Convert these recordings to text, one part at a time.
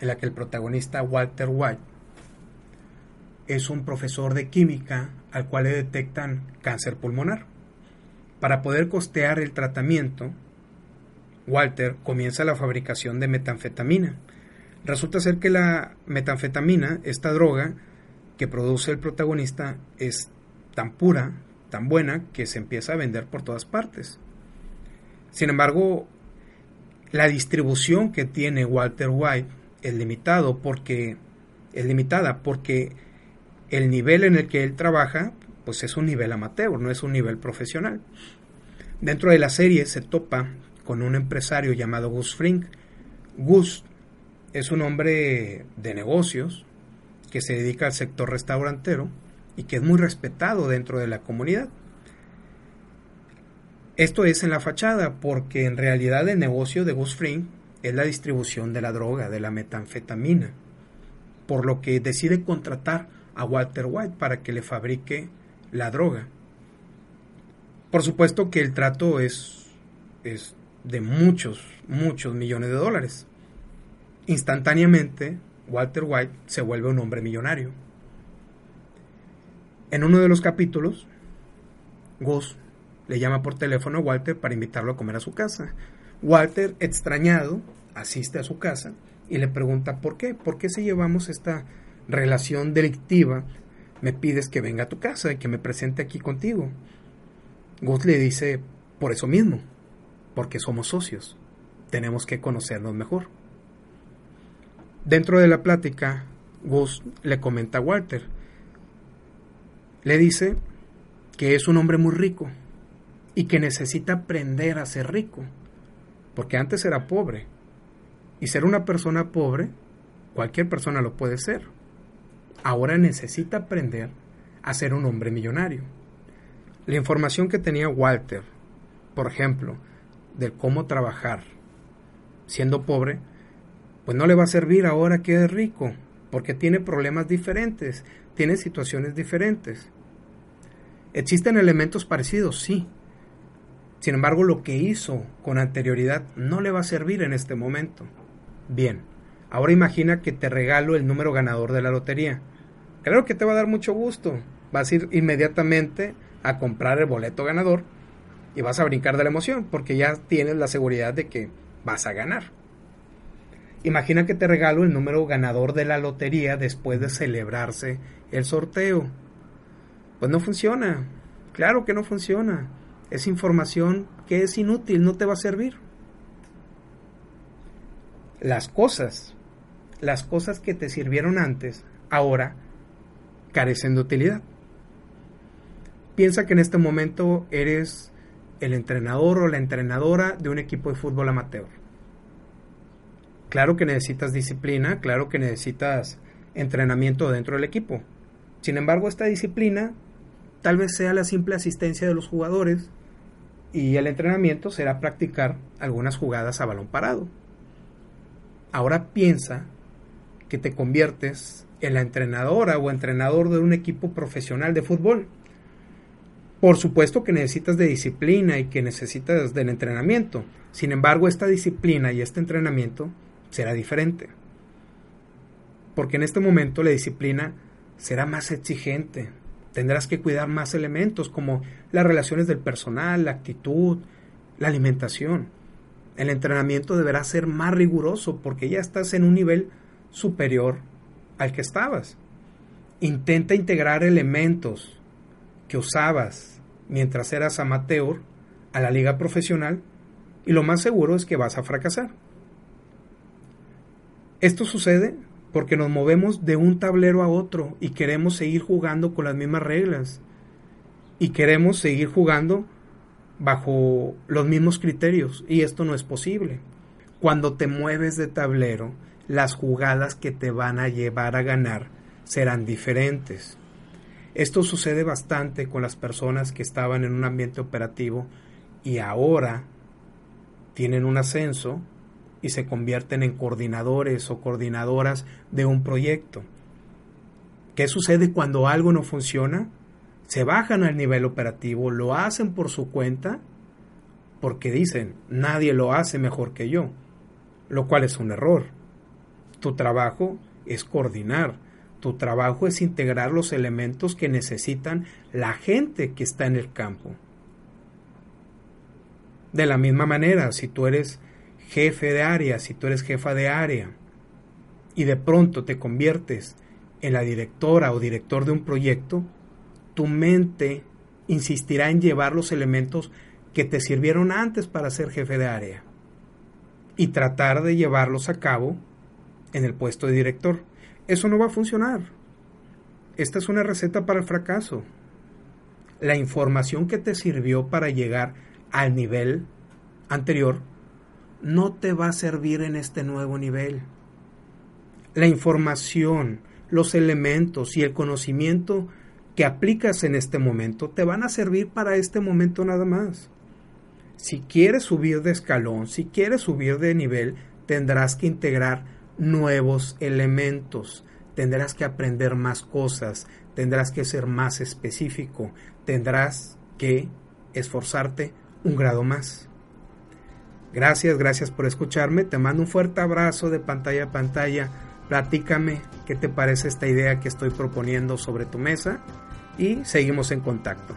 en la que el protagonista Walter White es un profesor de química al cual le detectan cáncer pulmonar. Para poder costear el tratamiento, Walter comienza la fabricación de metanfetamina. Resulta ser que la metanfetamina, esta droga que produce el protagonista, es tan pura, tan buena, que se empieza a vender por todas partes. Sin embargo, la distribución que tiene Walter White es limitado porque limitada porque el nivel en el que él trabaja pues es un nivel amateur, no es un nivel profesional. Dentro de la serie se topa con un empresario llamado Gus Frink. Gus es un hombre de negocios que se dedica al sector restaurantero y que es muy respetado dentro de la comunidad. Esto es en la fachada porque en realidad el negocio de Gus Frink es la distribución de la droga, de la metanfetamina, por lo que decide contratar a Walter White para que le fabrique la droga. Por supuesto que el trato es, es de muchos, muchos millones de dólares. Instantáneamente, Walter White se vuelve un hombre millonario. En uno de los capítulos, Gus le llama por teléfono a Walter para invitarlo a comer a su casa. Walter, extrañado, asiste a su casa y le pregunta por qué, por qué si llevamos esta relación delictiva, me pides que venga a tu casa y que me presente aquí contigo. Gus le dice, por eso mismo, porque somos socios, tenemos que conocernos mejor. Dentro de la plática, Gus le comenta a Walter, le dice que es un hombre muy rico y que necesita aprender a ser rico porque antes era pobre. Y ser una persona pobre, cualquier persona lo puede ser. Ahora necesita aprender a ser un hombre millonario. La información que tenía Walter, por ejemplo, de cómo trabajar siendo pobre, pues no le va a servir ahora que es rico, porque tiene problemas diferentes, tiene situaciones diferentes. ¿Existen elementos parecidos? Sí, sin embargo, lo que hizo con anterioridad no le va a servir en este momento. Bien, ahora imagina que te regalo el número ganador de la lotería. Claro que te va a dar mucho gusto. Vas a ir inmediatamente a comprar el boleto ganador y vas a brincar de la emoción porque ya tienes la seguridad de que vas a ganar. Imagina que te regalo el número ganador de la lotería después de celebrarse el sorteo. Pues no funciona. Claro que no funciona es información que es inútil, no te va a servir. Las cosas, las cosas que te sirvieron antes, ahora carecen de utilidad. Piensa que en este momento eres el entrenador o la entrenadora de un equipo de fútbol amateur. Claro que necesitas disciplina, claro que necesitas entrenamiento dentro del equipo. Sin embargo, esta disciplina tal vez sea la simple asistencia de los jugadores y el entrenamiento será practicar algunas jugadas a balón parado. Ahora piensa que te conviertes en la entrenadora o entrenador de un equipo profesional de fútbol. Por supuesto que necesitas de disciplina y que necesitas del entrenamiento. Sin embargo, esta disciplina y este entrenamiento será diferente. Porque en este momento la disciplina será más exigente, Tendrás que cuidar más elementos como las relaciones del personal, la actitud, la alimentación. El entrenamiento deberá ser más riguroso porque ya estás en un nivel superior al que estabas. Intenta integrar elementos que usabas mientras eras amateur a la liga profesional y lo más seguro es que vas a fracasar. Esto sucede porque nos movemos de un tablero a otro y queremos seguir jugando con las mismas reglas y queremos seguir jugando bajo los mismos criterios y esto no es posible. Cuando te mueves de tablero, las jugadas que te van a llevar a ganar serán diferentes. Esto sucede bastante con las personas que estaban en un ambiente operativo y ahora tienen un ascenso y se convierten en coordinadores o coordinadoras de un proyecto. ¿Qué sucede cuando algo no funciona? Se bajan al nivel operativo, lo hacen por su cuenta, porque dicen, nadie lo hace mejor que yo, lo cual es un error. Tu trabajo es coordinar, tu trabajo es integrar los elementos que necesitan la gente que está en el campo. De la misma manera, si tú eres jefe de área, si tú eres jefa de área, y de pronto te conviertes en la directora o director de un proyecto, tu mente insistirá en llevar los elementos que te sirvieron antes para ser jefe de área y tratar de llevarlos a cabo en el puesto de director. Eso no va a funcionar. Esta es una receta para el fracaso. La información que te sirvió para llegar al nivel anterior no te va a servir en este nuevo nivel. La información, los elementos y el conocimiento que aplicas en este momento te van a servir para este momento nada más. Si quieres subir de escalón, si quieres subir de nivel, tendrás que integrar nuevos elementos, tendrás que aprender más cosas, tendrás que ser más específico, tendrás que esforzarte un grado más. Gracias, gracias por escucharme. Te mando un fuerte abrazo de pantalla a pantalla. Platícame qué te parece esta idea que estoy proponiendo sobre tu mesa y seguimos en contacto.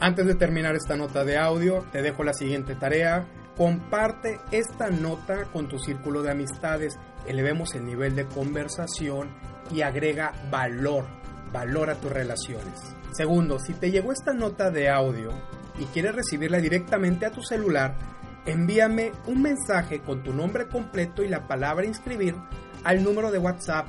Antes de terminar esta nota de audio, te dejo la siguiente tarea. Comparte esta nota con tu círculo de amistades. Elevemos el nivel de conversación y agrega valor, valor a tus relaciones. Segundo, si te llegó esta nota de audio y quieres recibirla directamente a tu celular, envíame un mensaje con tu nombre completo y la palabra inscribir al número de WhatsApp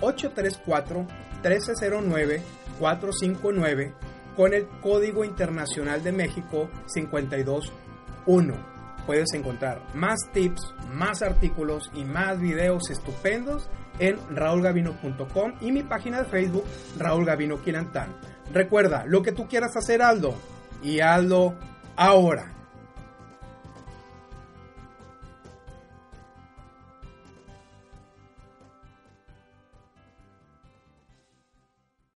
834-1309-459 con el Código Internacional de México 521. Puedes encontrar más tips, más artículos y más videos estupendos en raulgavino.com y mi página de Facebook Raúl Gavino Quilantán. Recuerda, lo que tú quieras hacer, Aldo, y hazlo ahora.